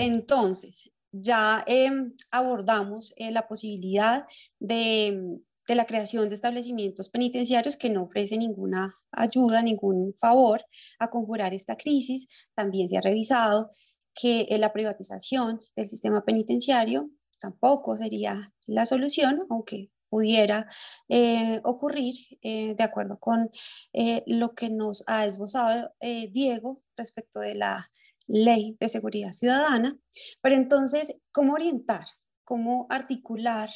Entonces, ya em, abordamos eh, la posibilidad de, la creación de establecimientos penitenciarios que no ofrecen ninguna ayuda, ningún favor a conjurar esta crisis. También se ha revisado que eh, la privatización del sistema penitenciario tampoco sería la solución, aunque pudiera eh, ocurrir de acuerdo con lo que nos ha esbozado Diego respecto de la ley de seguridad ciudadana, pero entonces, ¿cómo orientar? ¿Cómo articular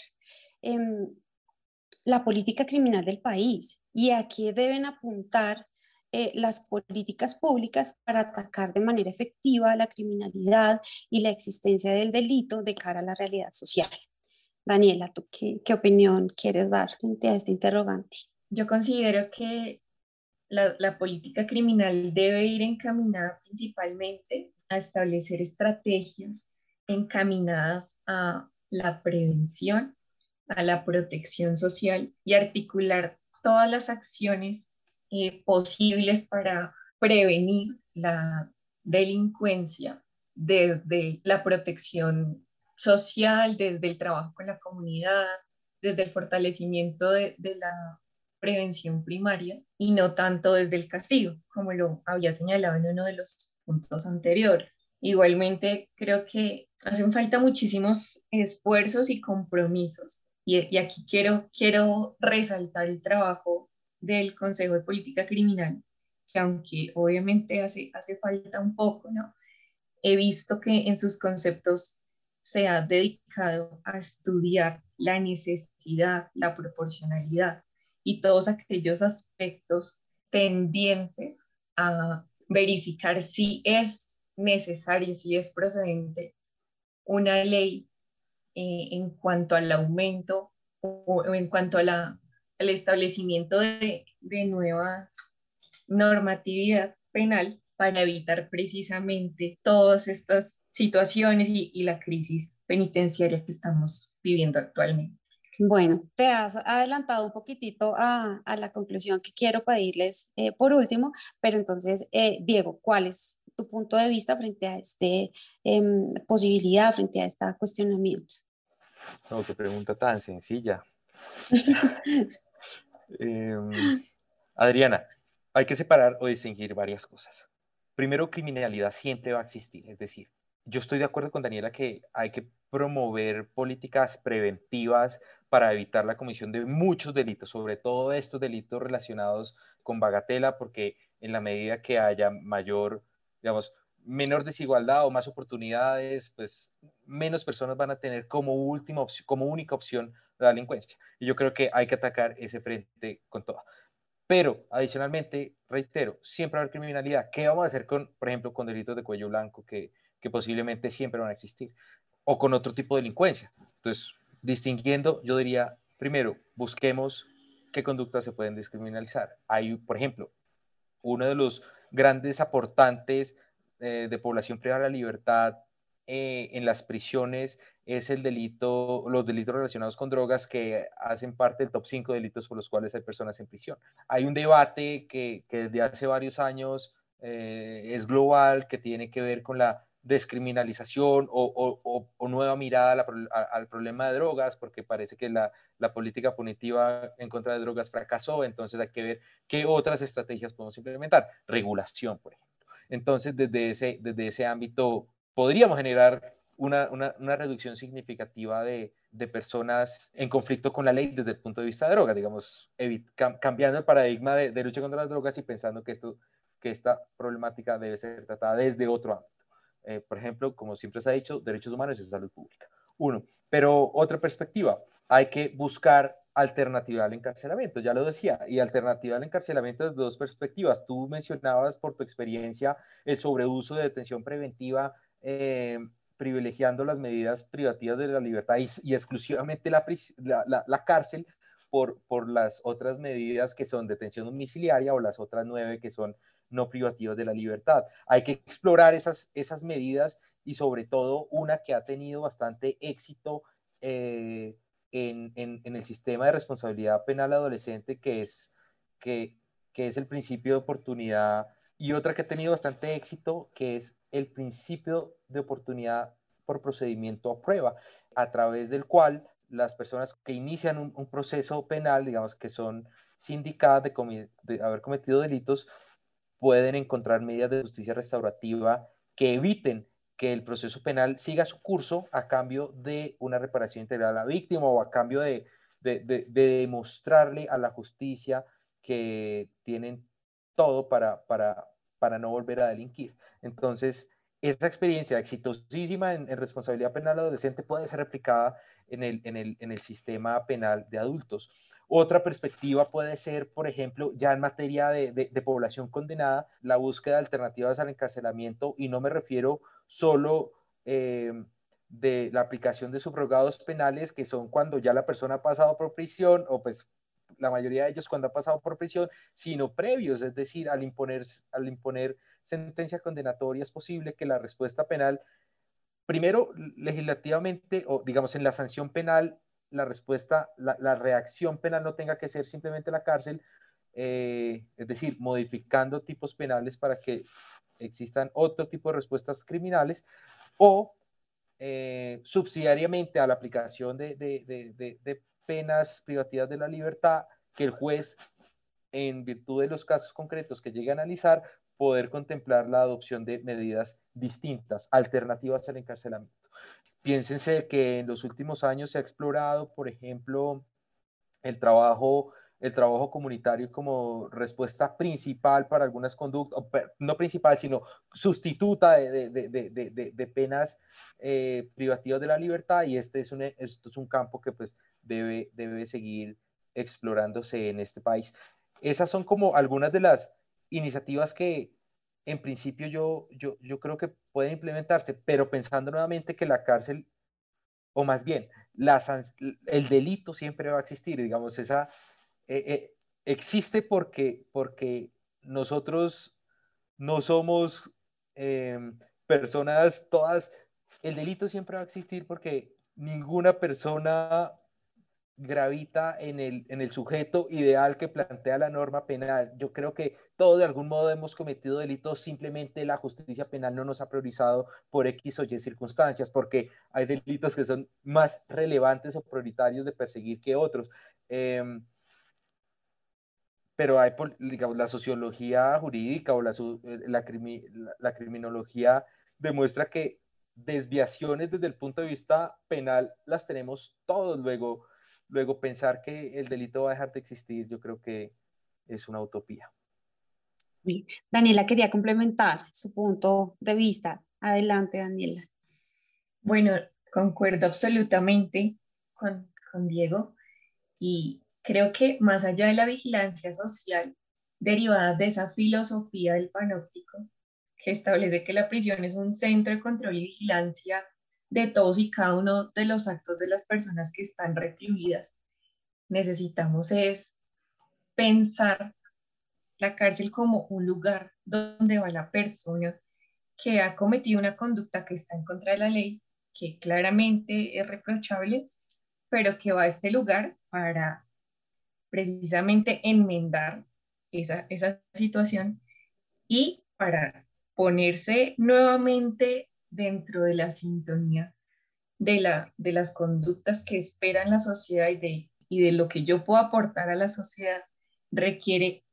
em, la política criminal del país? ¿Y a qué deben apuntar eh, las políticas públicas para atacar de manera efectiva la criminalidad y la existencia del delito de cara a la realidad social? Daniela, ¿tú qué, qué opinión quieres dar frente a este interrogante? Yo considero que la, política criminal debe ir encaminada principalmente a establecer estrategias encaminadas a la prevención, a la protección social y articular todas las acciones eh, posibles para prevenir la delincuencia desde la protección social, desde el trabajo con la comunidad, desde el fortalecimiento de la prevención primaria y no tanto desde el castigo, como lo había señalado en uno de los puntos anteriores. Igualmente, creo que hacen falta muchísimos esfuerzos y compromisos. Y, aquí quiero, quiero resaltar el trabajo del Consejo de Política Criminal, que aunque obviamente hace, hace falta un poco, ¿no? He visto que en sus conceptos se ha dedicado a estudiar la necesidad, la proporcionalidad y todos aquellos aspectos tendientes a verificar si es necesario, si es procedente una ley eh, en cuanto al aumento o, en cuanto a la, al establecimiento de, de nueva normatividad penal para evitar precisamente todas estas situaciones y, y la crisis penitenciaria que estamos viviendo actualmente. Bueno, te has adelantado un poquitito a, la conclusión que quiero pedirles eh, por último, pero entonces, eh, Diego, ¿cuál es tu punto de vista frente a esta em, posibilidad, frente a este cuestionamiento? No, qué pregunta tan sencilla. Em, Adriana, hay que separar o distinguir varias cosas. Primero, criminalidad siempre va a existir, es decir, yo estoy de acuerdo con Daniela que hay que promover políticas preventivas para evitar la comisión de muchos delitos, sobre todo estos delitos relacionados con bagatela, porque en la medida que haya mayor, digamos, menor desigualdad o más oportunidades, pues menos personas van a tener como última opción, como única opción la delincuencia. Y yo creo que hay que atacar ese frente con todo. Pero adicionalmente, reitero, siempre va a haber criminalidad. ¿Qué vamos a hacer con, por ejemplo, con delitos de cuello blanco que, que posiblemente siempre van a existir? O con otro tipo de delincuencia. Entonces, distinguiendo, yo diría, primero, busquemos qué conductas se pueden descriminalizar. Hay, por ejemplo, uno de los grandes aportantes eh, de población privada de la libertad eh, en las prisiones es el delito, los delitos relacionados con drogas que hacen parte del top 5 delitos por los cuales hay personas en prisión. Hay un debate que, desde hace varios años eh, es global, que tiene que ver con la descriminalización o, nueva mirada al problema de drogas, porque parece que la, política punitiva en contra de drogas fracasó, entonces hay que ver qué otras estrategias podemos implementar. Regulación, por ejemplo. Entonces, desde ese, desde ese ámbito, podríamos generar una, reducción significativa de, personas en conflicto con la ley desde el punto de vista de drogas, digamos, cambiando el paradigma de, de, lucha contra las drogas y pensando que, esto, que esta problemática debe ser tratada desde otro ámbito. Eh, por ejemplo, como siempre se ha dicho, derechos humanos y salud pública. Uno, pero otra perspectiva, hay que buscar alternativa al encarcelamiento, ya lo decía, y alternativa al encarcelamiento desde dos perspectivas. Tú mencionabas por tu experiencia el sobreuso de detención preventiva, eh, privilegiando las medidas privativas de la libertad y, exclusivamente la, la, cárcel por, por las otras medidas que son detención domiciliaria o las otras nueve que son no privativos de la libertad. Hay que explorar esas, esas medidas y sobre todo una que ha tenido bastante éxito eh, en, en, el sistema de responsabilidad penal adolescente, que es, que, que es el principio de oportunidad y otra que ha tenido bastante éxito, que es el principio de oportunidad por procedimiento a prueba, a través del cual las personas que inician un, proceso penal, digamos que son sindicadas de, de, haber cometido delitos, pueden encontrar medidas de justicia restaurativa que eviten que el proceso penal siga su curso a cambio de una reparación integral a la víctima o a cambio de, de demostrarle a la justicia que tienen todo para, para, para no volver a delinquir. Entonces, esta experiencia exitosísima en, responsabilidad penal adolescente puede ser replicada en el, en, el, en el sistema penal de adultos. Otra perspectiva puede ser, por ejemplo, ya en materia de, de, población condenada, la búsqueda de alternativas al encarcelamiento, y no me refiero solo eh, de la aplicación de subrogados penales, que son cuando ya la persona ha pasado por prisión o pues la mayoría de ellos cuando ha pasado por prisión, sino previos, es decir, al imponer, al imponer sentencia condenatoria es posible que la respuesta penal, primero legislativamente o digamos en la sanción penal, la respuesta, la, reacción penal no tenga que ser simplemente la cárcel, eh, es decir, modificando tipos penales para que existan otro tipo de respuestas criminales o eh, subsidiariamente a la aplicación de, de penas privativas de la libertad que el juez, en virtud de los casos concretos que llegue a analizar, poder contemplar la adopción de medidas distintas, alternativas al encarcelamiento. Piénsense que en los últimos años se ha explorado, por ejemplo, el trabajo, el trabajo comunitario como respuesta principal para algunas conductas, no principal, sino sustituta de, de, de, de penas eh, privativas de la libertad y este es un, esto es un campo que pues debe, debe seguir explorándose en este país. Esas son como algunas de las iniciativas que en principio yo, yo, yo creo que pueden implementarse, pero pensando nuevamente que la cárcel, o más bien, la, el delito siempre va a existir, digamos, esa eh, eh, existe porque, porque nosotros no somos em, personas todas, el delito siempre va a existir porque ninguna persona gravita en el, en el sujeto ideal que plantea la norma penal. Yo creo que todos de algún modo hemos cometido delitos, simplemente la justicia penal no nos ha priorizado por X o Y circunstancias, porque hay delitos que son más relevantes o prioritarios de perseguir que otros. Em, pero hay, digamos, la sociología jurídica o la, la, la criminología demuestra que desviaciones desde el punto de vista penal las tenemos todos luego Luego, pensar que el delito va a dejar de existir, yo creo que es una utopía. Daniela quería complementar su punto de vista. Adelante, Daniela. Bueno, concuerdo absolutamente con, con Diego y creo que más allá de la vigilancia social derivada de esa filosofía del panóptico que establece que la prisión es un centro de control y vigilancia de todos y cada uno de los actos de las personas que están reprimidas. Necesitamos es pensar la cárcel como un lugar donde va la persona que ha cometido una conducta que está en contra de la ley, que claramente es reprochable, pero que va a este lugar para precisamente enmendar esa, esa situación y para ponerse nuevamente dentro de la sintonía de, la, de las conductas que esperan la sociedad y de, y de lo que yo puedo aportar a la sociedad, requiere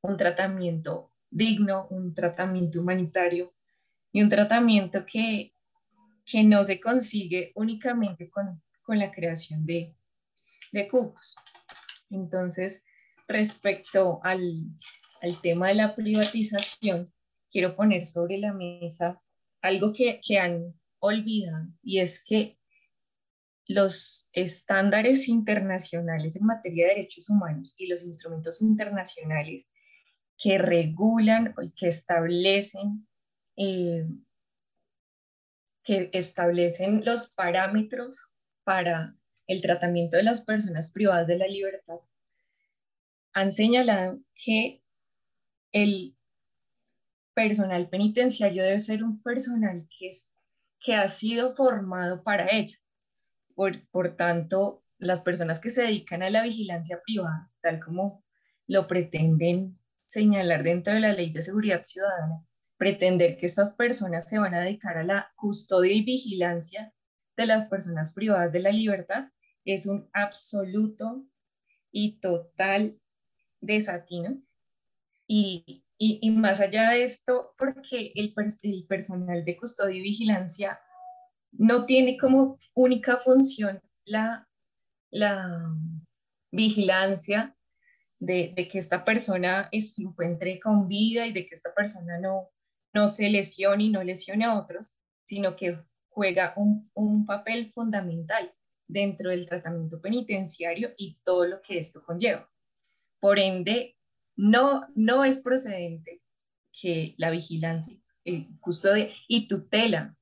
un tratamiento digno, un tratamiento humanitario y un tratamiento que, que no se consigue únicamente con, con la creación de, de cubos. Entonces, respecto al, al tema de la privatización, quiero poner sobre la mesa algo que, que han olvidado y es que los estándares internacionales en materia de derechos humanos y los instrumentos internacionales que regulan y que establecen, eh, que establecen los parámetros para el tratamiento de las personas privadas de la libertad, han señalado que el personal penitenciario debe ser un personal que, es, que ha sido formado para ello. Por, por tanto, las personas que se dedican a la vigilancia privada, tal como lo pretenden señalar dentro de la ley de seguridad ciudadana, pretender que estas personas se van a dedicar a la custodia y vigilancia de las personas privadas de la libertad es un absoluto y total desatino. Y, y, más allá de esto, porque el, el personal de custodia y vigilancia no tiene como única función la, la vigilancia de, de, que esta persona se encuentre con vida y de que esta persona no, no se lesione y no lesione a otros, sino que juega un, un papel fundamental dentro del tratamiento penitenciario y todo lo que esto conlleva. Por ende, no, no es procedente que la vigilancia, el custodia y tutela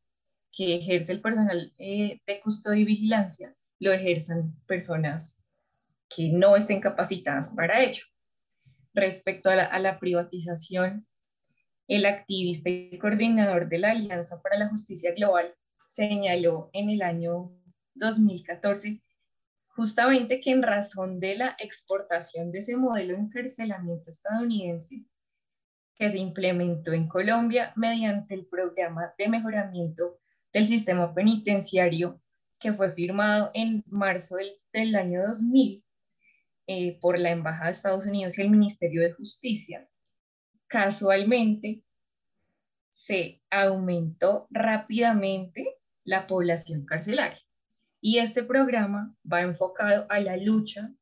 que ejerce el personal eh, de custodia y vigilancia lo ejerzan personas que no estén capacitadas para ello. Respecto a la, a la privatización, el activista y coordinador de la Alianza para la Justicia Global señaló en el año 2014 justamente que en razón de la exportación de ese modelo de encarcelamiento estadounidense que se implementó en Colombia mediante el programa de mejoramiento del sistema penitenciario que fue firmado en marzo del, año 2000 eh, por la Embajada de Estados Unidos y el Ministerio de Justicia, casualmente se aumentó rápidamente la población carcelaria. Y este programa va enfocado a la lucha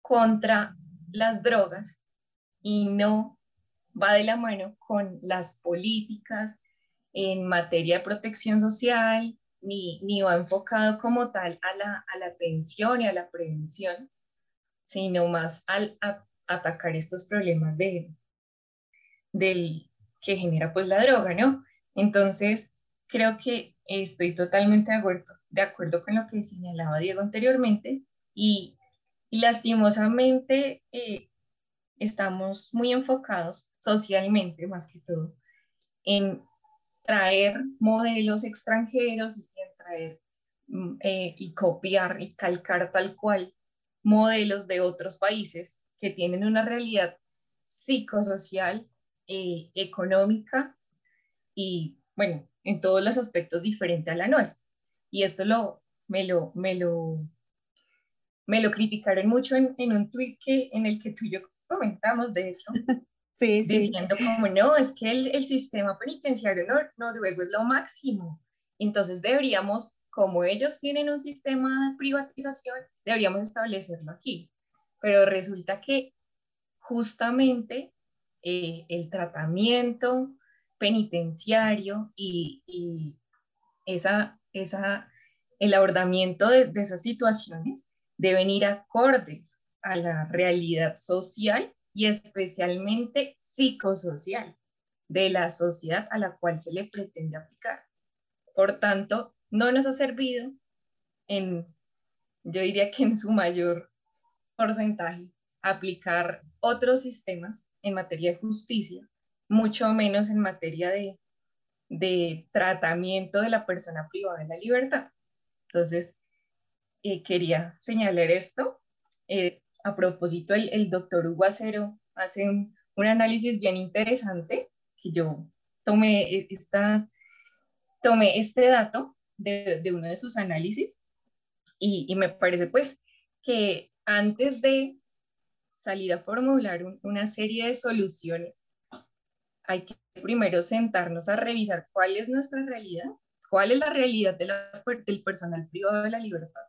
contra las drogas y no va de la mano con las políticas en materia de protección social, ni, ni va enfocado como tal a la, a la atención y a la prevención, sino más al a, atacar estos problemas de, del, que genera pues la droga, ¿no? Entonces, creo que estoy totalmente de acuerdo, de acuerdo con lo que señalaba Diego anteriormente y, lastimosamente eh, estamos muy enfocados socialmente, más que todo, en traer modelos extranjeros y en traer mm, eh, y copiar y calcar tal cual modelos de otros países que tienen una realidad psicosocial, eh, económica y, bueno, en todos los aspectos diferente a la nuestra. Y esto lo, me, lo, me, lo, me lo criticaron mucho en, en un tweet que, en el que tú y yo comentamos, de hecho, Sí, diciendo como no, es que el, el sistema penitenciario noruego es lo máximo. Entonces deberíamos, como ellos tienen un sistema de privatización, deberíamos establecerlo aquí. Pero resulta que justamente eh, el tratamiento penitenciario y, y esa, esa, el abordamiento de, esas situaciones deben ir acordes a la realidad social y especialmente psicosocial de la sociedad a la cual se le pretende aplicar. Por tanto, no nos ha servido en, yo diría que en su mayor porcentaje, aplicar otros sistemas en materia de justicia, mucho menos en materia de, de tratamiento de la persona privada de la libertad. Entonces, eh, quería señalar esto. Eh, a propósito, el, doctor Hugo Acero hace un, análisis bien interesante que yo tomé, e, esta, tomé este dato de, uno de sus análisis y, me parece pues que antes de salir a formular una serie de soluciones, hay que primero sentarnos a revisar cuál es nuestra realidad, cuál es la realidad del personal privado de la libertad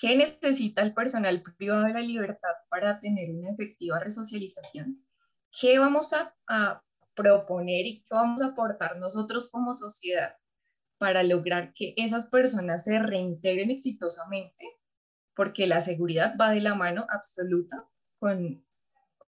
¿Qué necesita el personal privado de la libertad para tener una efectiva resocialización? ¿Qué vamos a, proponer y qué vamos a aportar nosotros como sociedad para lograr que esas personas se reintegren exitosamente? Porque la seguridad va de la mano absoluta con,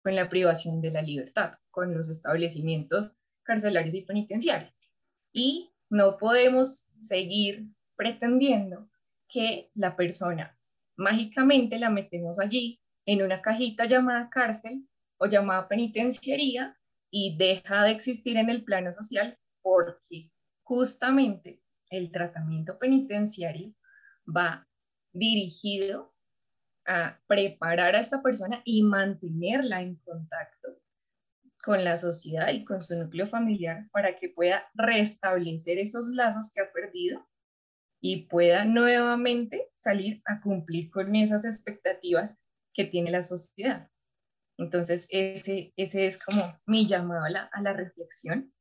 con la privación de la libertad, con los establecimientos carcelarios y penitenciarios. Y no podemos seguir pretendiendo que la persona mágicamente la metemos allí en una cajita llamada cárcel o llamada penitenciaría y deja de existir en el plano social porque justamente el tratamiento penitenciario va dirigido a preparar a esta persona y mantenerla en contacto con la sociedad y con su núcleo familiar para que pueda restablecer esos lazos que ha perdido y pueda nuevamente salir a cumplir con esas expectativas que tiene la sociedad. Entonces, ese, ese es como mi llamado a la, a la reflexión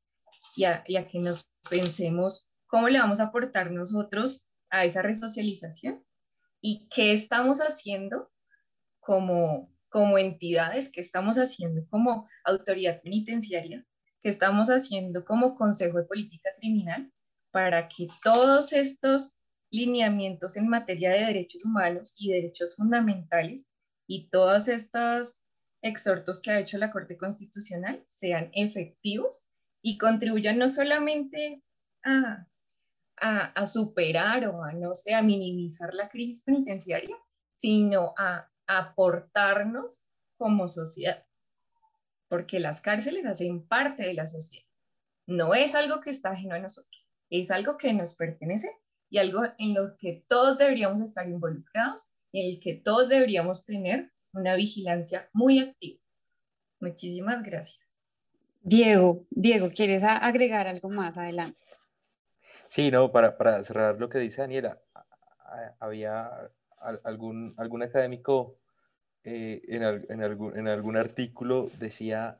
y a, que nos pensemos cómo le vamos a aportar nosotros a esa resocialización y qué estamos haciendo como, como entidades, qué estamos haciendo como autoridad penitenciaria, qué estamos haciendo como Consejo de Política Criminal para que todos estos lineamientos en materia de derechos humanos y derechos fundamentales y todos estos exhortos que ha hecho la Corte Constitucional sean efectivos y contribuyan no solamente a, superar o a, no sé, a minimizar la crisis penitenciaria, sino a aportarnos como sociedad, porque las cárceles hacen parte de la sociedad. No es algo que está ajeno a nosotros, es algo que nos pertenece y algo en lo que todos deberíamos estar involucrados en el que todos deberíamos tener una vigilancia muy activa. Muchísimas gracias. Diego, Diego, ¿quieres agregar algo más adelante? Sí, no, para, para cerrar lo que dice Daniela, había algún, algún académico eh, en, en, algún, en algún artículo decía,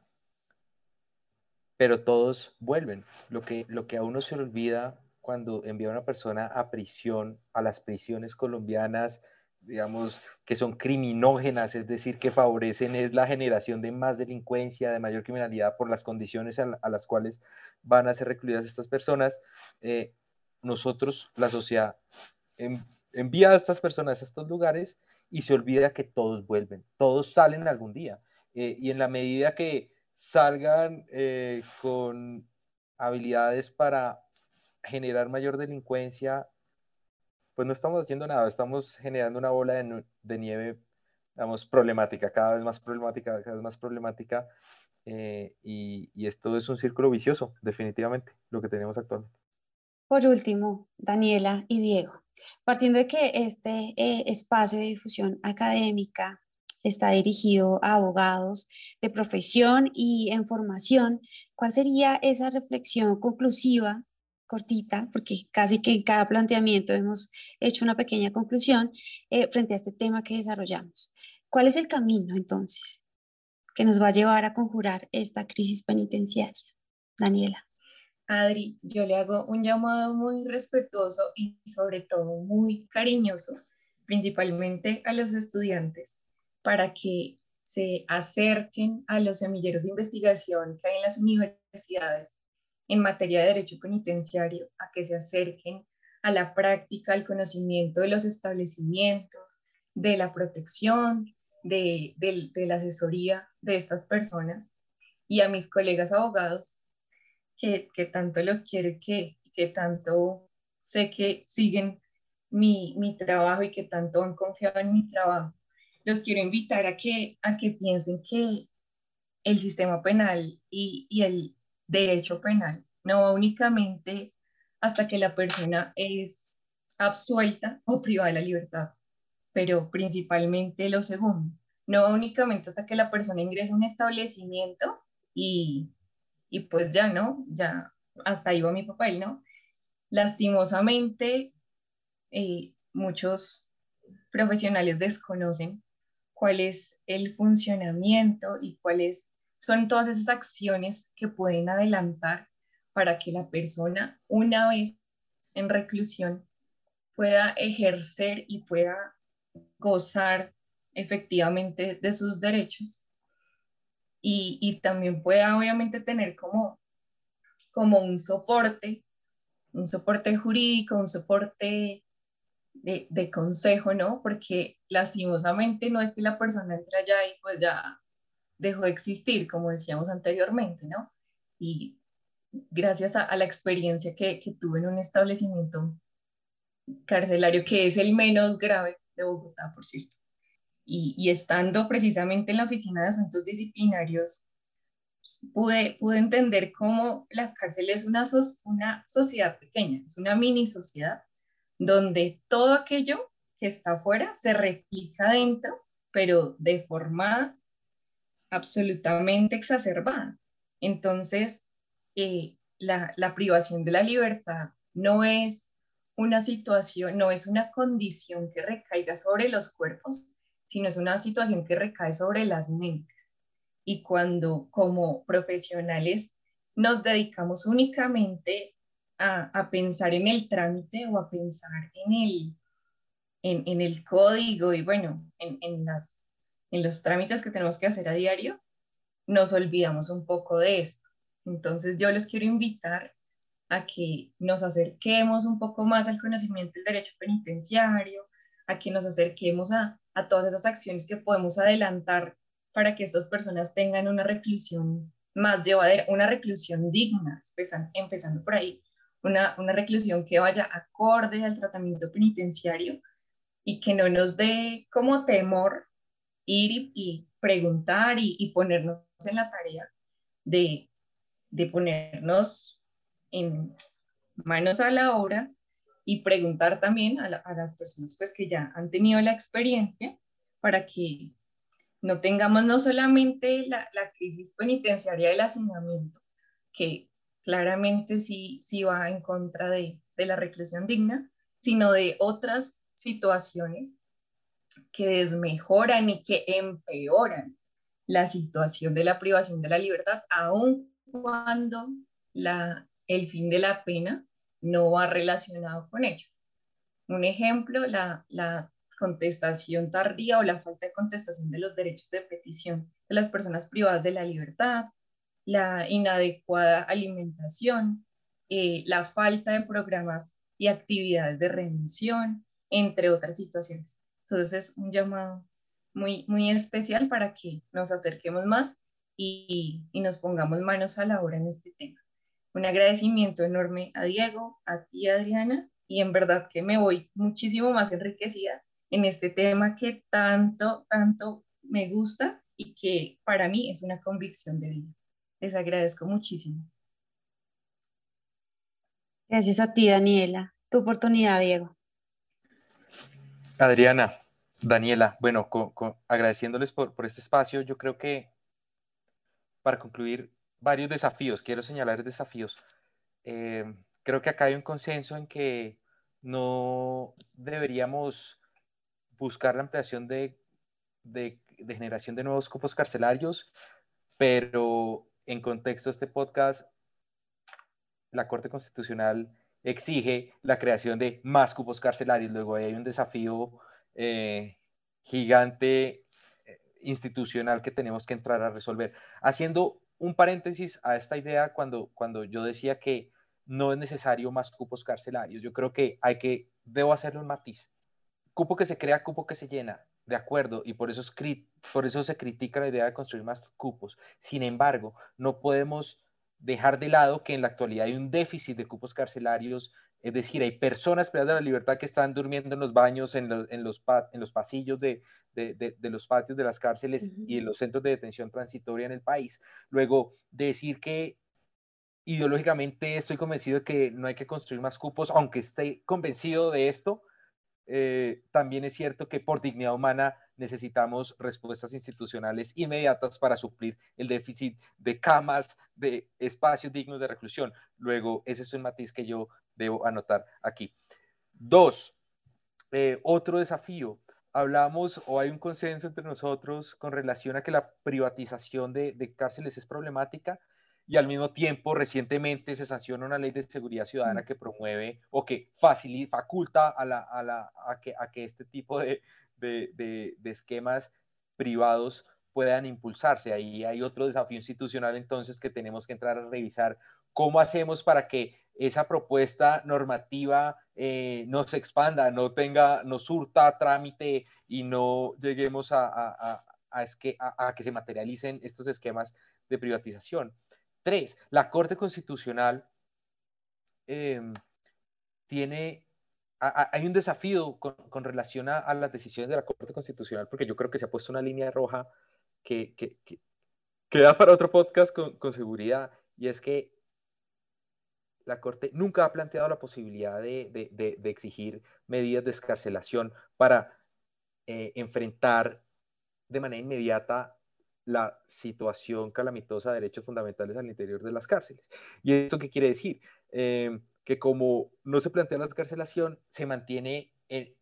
pero todos vuelven. Lo que, lo que a uno se olvida cuando envía a una persona a prisión, a las prisiones colombianas, digamos, que son criminógenas, es decir, que favorecen es la generación de más delincuencia, de mayor criminalidad por las condiciones a, las cuales van a ser recluidas estas personas. Eh, nosotros, la sociedad, envía a estas personas a estos lugares y se olvida que todos vuelven, todos salen algún día. Eh, y en la medida que salgan eh, con habilidades para generar mayor delincuencia, pues no estamos haciendo nada, estamos generando una bola de, nieve, digamos, problemática, cada vez más problemática, cada vez más problemática, eh, y, esto es un círculo vicioso, definitivamente, lo que tenemos actualmente. Por último, Daniela y Diego, partiendo de que este eh, espacio de difusión académica está dirigido a abogados de profesión y en formación, ¿cuál sería esa reflexión conclusiva cortita, porque casi que en cada planteamiento hemos hecho una pequeña conclusión eh, frente a este tema que desarrollamos. ¿Cuál es el camino entonces que nos va a llevar a conjurar esta crisis penitenciaria? Daniela. Adri, yo le hago un llamado muy respetuoso y sobre todo muy cariñoso, principalmente a los estudiantes, para que se acerquen a los semilleros de investigación que hay en las universidades en materia de derecho penitenciario, a que se acerquen a la práctica, al conocimiento de los establecimientos, de la protección, de, la asesoría de estas personas y a mis colegas abogados que, tanto los quiero que, que tanto sé que siguen mi, trabajo y que tanto han confiado en mi trabajo. Los quiero invitar a que, a que piensen que el sistema penal y, y el, derecho penal, no únicamente hasta que la persona es absuelta o privada de la libertad, pero principalmente lo segundo, no únicamente hasta que la persona ingresa a un establecimiento y, y pues ya, ¿no? Ya hasta ahí va mi papel, ¿no? Lastimosamente, eh, muchos profesionales desconocen cuál es el funcionamiento y cuáles son todas esas acciones que pueden adelantar para que la persona, una vez en reclusión, pueda ejercer y pueda gozar efectivamente de sus derechos y, y también pueda obviamente tener como, como un soporte, un soporte jurídico, un soporte de, consejo, ¿no? Porque lastimosamente no es que la persona entre allá y pues ya dejó de existir, como decíamos anteriormente, ¿no? Y gracias a, la experiencia que, tuve en un establecimiento carcelario, que es el menos grave de Bogotá, por cierto, y, estando precisamente en la oficina de asuntos disciplinarios, pues, pude, pude entender cómo la cárcel es una, una sociedad pequeña, es una mini sociedad, donde todo aquello que está afuera se replica dentro, pero de forma absolutamente exacerbada. Entonces, eh, la, privación de la libertad no es una situación, no es una condición que recaiga sobre los cuerpos, sino es una situación que recae sobre las mentes. Y cuando como profesionales nos dedicamos únicamente a, pensar en el trámite o a pensar en el, en, el código y bueno, en, en, las, en los trámites que tenemos que hacer a diario, nos olvidamos un poco de esto. Entonces yo les quiero invitar a que nos acerquemos un poco más al conocimiento del derecho penitenciario, a que nos acerquemos a, a todas esas acciones que podemos adelantar para que estas personas tengan una reclusión más llevadera, una reclusión digna, empezando por ahí, una, una reclusión que vaya acorde al tratamiento penitenciario y que no nos dé como temor ir y, preguntar y, ponernos en la tarea de, ponernos en manos a la obra y preguntar también a, las personas pues que ya han tenido la experiencia para que no tengamos no solamente la, crisis penitenciaria del hacinamiento, que claramente sí, sí va en contra de la reclusión digna, sino de otras situaciones que desmejoran y que empeoran la situación de la privación de la libertad, aun cuando el fin de la pena no va relacionado con ello. Un ejemplo, la, la contestación tardía o la falta de contestación de los derechos de petición de las personas privadas de la libertad, la inadecuada alimentación, eh, la falta de programas y actividades de redención, entre otras situaciones. Entonces es un llamado muy, muy especial para que nos acerquemos más y, y nos pongamos manos a la obra en este tema. Un agradecimiento enorme a Diego, a ti Adriana, y en verdad que me voy muchísimo más enriquecida en este tema que tanto, tanto me gusta y que para mí es una convicción de vida. Les agradezco muchísimo. Gracias a ti, Daniela. Tu oportunidad, Diego. Adriana, Daniela, bueno, agradeciéndoles por, este espacio, yo creo que para concluir, varios desafíos, quiero señalar desafíos. Eh, creo que acá hay un consenso en que no deberíamos buscar la ampliación de, de, generación de nuevos cupos carcelarios, pero en contexto de este podcast, la Corte Constitucional exige la creación de más cupos carcelarios. Luego hay un desafío eh, gigante eh, institucional que tenemos que entrar a resolver. Haciendo un paréntesis a esta idea cuando, cuando yo decía que no es necesario más cupos carcelarios. Yo creo que hay que, debo hacerle un matiz. Cupo que se crea, cupo que se llena, de acuerdo, y por eso, es, por eso se critica la idea de construir más cupos. Sin embargo, no podemos dejar de lado que en la actualidad hay un déficit de cupos carcelarios, es decir, hay personas privadas de la libertad que están durmiendo en los baños, en, los, en los, en los pasillos de, de, de, los patios de las cárceles y en los centros de detención transitoria en el país. Luego, decir que ideológicamente estoy convencido de que no hay que construir más cupos, aunque esté convencido de esto, eh, también es cierto que por dignidad humana necesitamos respuestas institucionales inmediatas para suplir el déficit de camas, de espacios dignos de reclusión. Luego, ese es un matiz que yo debo anotar aquí. Dos, eh, otro desafío, hablamos o hay un consenso entre nosotros con relación a que la privatización de, cárceles es problemática y al mismo tiempo recientemente se sanciona una ley de seguridad ciudadana mm. que promueve o que facilita, faculta a, la, a, la, a, que, a que este tipo de, de, de, esquemas privados puedan impulsarse. Ahí hay otro desafío institucional entonces que tenemos que entrar a revisar cómo hacemos para que esa propuesta normativa eh, no se expanda, no tenga, no surta trámite y no lleguemos a, a, a, que se materialicen estos esquemas de privatización. Tres, la Corte Constitucional em, tiene, hay un desafío con, relación a, las decisiones de la Corte Constitucional, porque yo creo que se ha puesto una línea roja que, que, da para otro podcast con, con seguridad, y es que la Corte nunca ha planteado la posibilidad de, exigir medidas de escarcelación para eh, enfrentar de manera inmediata la situación calamitosa de derechos fundamentales al interior de las cárceles. ¿Y esto qué quiere decir? Eh, que como no se plantea la escarcelación, se mantiene en,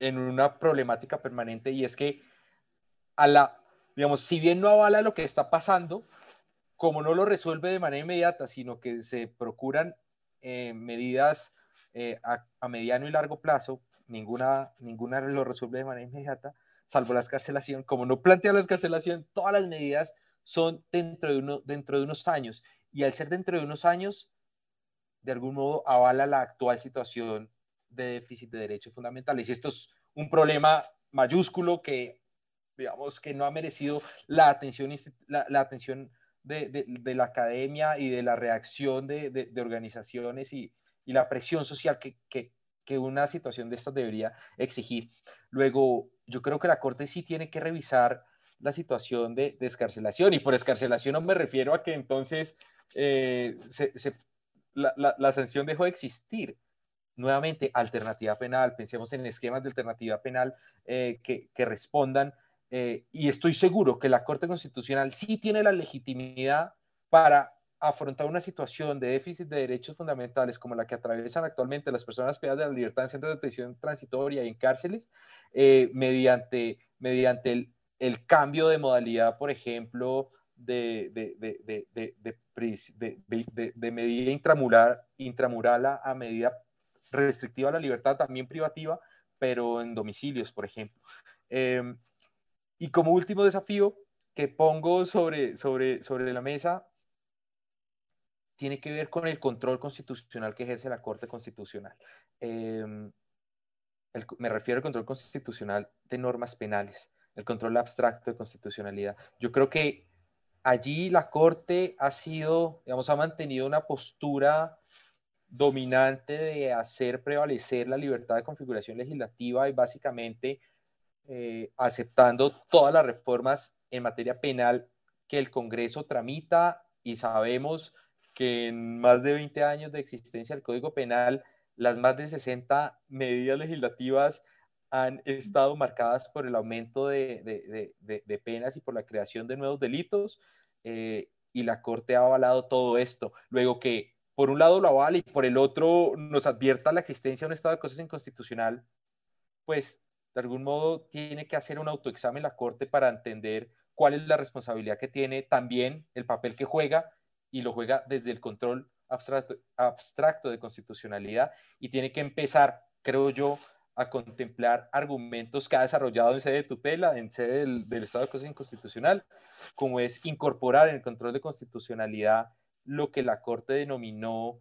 en, una problemática permanente y es que a la, digamos, si bien no avala lo que está pasando, como no lo resuelve de manera inmediata, sino que se procuran eh, medidas eh, a, a, mediano y largo plazo, ninguna, ninguna lo resuelve de manera inmediata, salvo la escarcelación. Como no plantea la escarcelación, todas las medidas son dentro de, uno, dentro de unos años. Y al ser dentro de unos años, de algún modo avala la actual situación de déficit de derechos fundamentales. Y esto es un problema mayúsculo que, digamos, que no ha merecido la atención, la, la atención de, de, de, la academia y de la reacción de, de organizaciones y, y, la presión social que, que, que una situación de estas debería exigir. Luego, yo creo que la Corte sí tiene que revisar la situación de, de escarcelación y por escarcelación no me refiero a que entonces eh, se, se, la, la, la, sanción dejó de existir. Nuevamente, alternativa penal, pensemos en esquemas de alternativa penal eh, que, que, respondan eh, y estoy seguro que la Corte Constitucional sí tiene la legitimidad para afrontar una situación de déficit de derechos fundamentales como la que atraviesan actualmente las personas privadas de la libertad en centros de detención transitoria y en cárceles, eh, mediante, mediante el, cambio de modalidad, por ejemplo, de, de, de, de medida intramural, intramural a, a, medida restrictiva a la libertad, también privativa, pero en domicilios, por ejemplo. Eh, y como último desafío que pongo sobre, sobre, sobre la mesa tiene que ver con el control constitucional que ejerce la Corte Constitucional. Eh, el, me refiero al control constitucional de normas penales, el control abstracto de constitucionalidad. Yo creo que allí la Corte ha sido, digamos, ha mantenido una postura dominante de hacer prevalecer la libertad de configuración legislativa y básicamente eh, aceptando todas las reformas en materia penal que el Congreso tramita y sabemos que en más de 20 años de existencia del Código Penal, las más de 60 medidas legislativas han estado marcadas por el aumento de, de, de, de penas y por la creación de nuevos delitos, eh, y la Corte ha avalado todo esto. Luego que por un lado lo avala y por el otro nos advierta la existencia de un estado de cosas inconstitucional, pues de algún modo tiene que hacer un autoexamen la Corte para entender cuál es la responsabilidad que tiene, también el papel que juega y lo juega desde el control abstracto, abstracto de constitucionalidad y tiene que empezar, creo yo, a contemplar argumentos que ha desarrollado en sede de tutela, en sede del, del Estado de Cosas Inconstitucional, como es incorporar en el control de constitucionalidad lo que la Corte denominó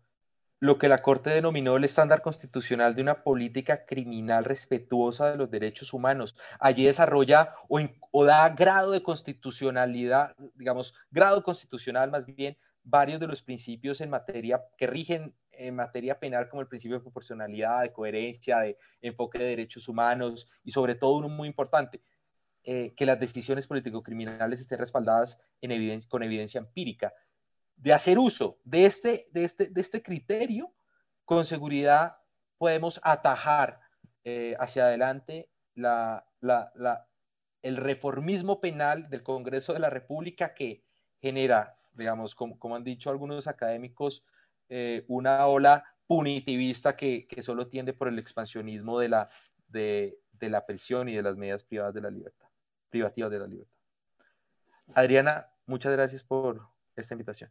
lo que la Corte denominó el estándar constitucional de una política criminal respetuosa de los derechos humanos. Allí desarrolla o, o da grado de constitucionalidad, digamos, grado constitucional más bien, varios de los principios en materia que rigen en materia penal como el principio de proporcionalidad, de coherencia, de enfoque de derechos humanos y sobre todo uno muy importante, eh, que las decisiones político-criminales estén respaldadas con evidencia empírica. De hacer uso de este, de este, de este criterio, con seguridad podemos atajar eh, hacia adelante la, la, la, el reformismo penal del Congreso de la República que genera digamos, como, como han dicho algunos académicos, eh, una ola punitivista que, que, solo tiende por el expansionismo de la, de, de, la prisión y de las medidas privadas de la libertad, privativas de la libertad. Adriana, muchas gracias por esta invitación.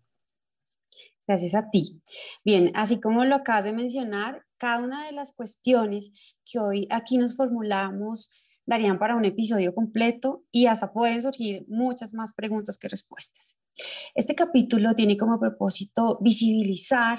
Gracias a ti. Bien, así como lo acabas de mencionar, cada una de las cuestiones que hoy aquí nos formulamos darían para un episodio completo y hasta pueden surgir muchas más preguntas que respuestas. Este capítulo tiene como propósito visibilizar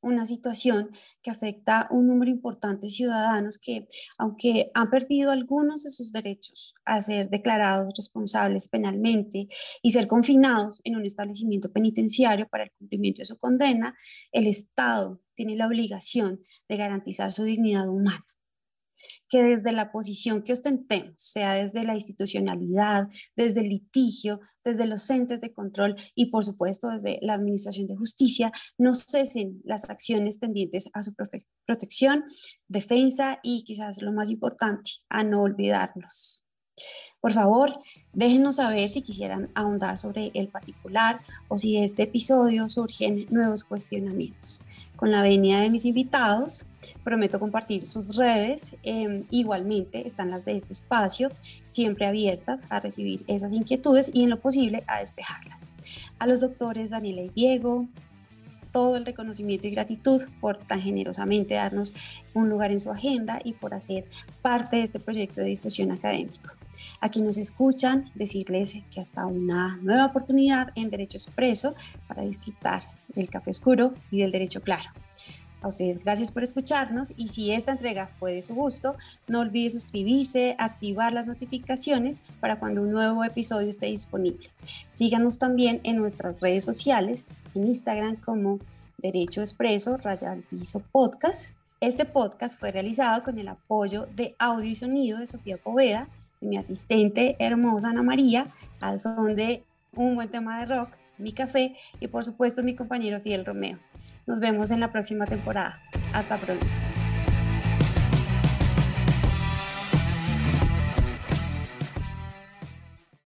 una situación que afecta a un número importante de ciudadanos que, aunque han perdido algunos de sus derechos a ser declarados responsables penalmente y ser confinados en un establecimiento penitenciario para el cumplimiento de su condena, el Estado tiene la obligación de garantizar su dignidad humana que desde la posición que ostentemos, sea desde la institucionalidad, desde el litigio, desde los entes de control y por supuesto desde la Administración de Justicia, no cesen las acciones tendientes a su protección, defensa y quizás lo más importante, a no olvidarlos. Por favor, déjenos saber si quisieran ahondar sobre el particular o si de este episodio surgen nuevos cuestionamientos. Con la venia de mis invitados, prometo compartir sus redes. Em, igualmente están las de este espacio, siempre abiertas a recibir esas inquietudes y en lo posible a despejarlas. A los doctores Daniela y Diego, todo el reconocimiento y gratitud por tan generosamente darnos un lugar en su agenda y por hacer parte de este proyecto de difusión académico. A quienes nos escuchan, decirles que hasta una nueva oportunidad en Derecho Expreso para disfrutar del café oscuro y del derecho claro. A ustedes gracias por escucharnos y si esta entrega fue de su gusto, no olvide suscribirse, activar las notificaciones para cuando un nuevo episodio esté disponible. Síganos también en nuestras redes sociales, en Instagram como Derecho Expreso, Raya al Piso Podcast. Este podcast fue realizado con el apoyo de audio y sonido de Sofía Poveda, mi asistente hermosa Ana María, al son de un buen tema de rock, mi café y por supuesto mi compañero Fidel Romeo. Nos vemos en la próxima temporada. Hasta pronto.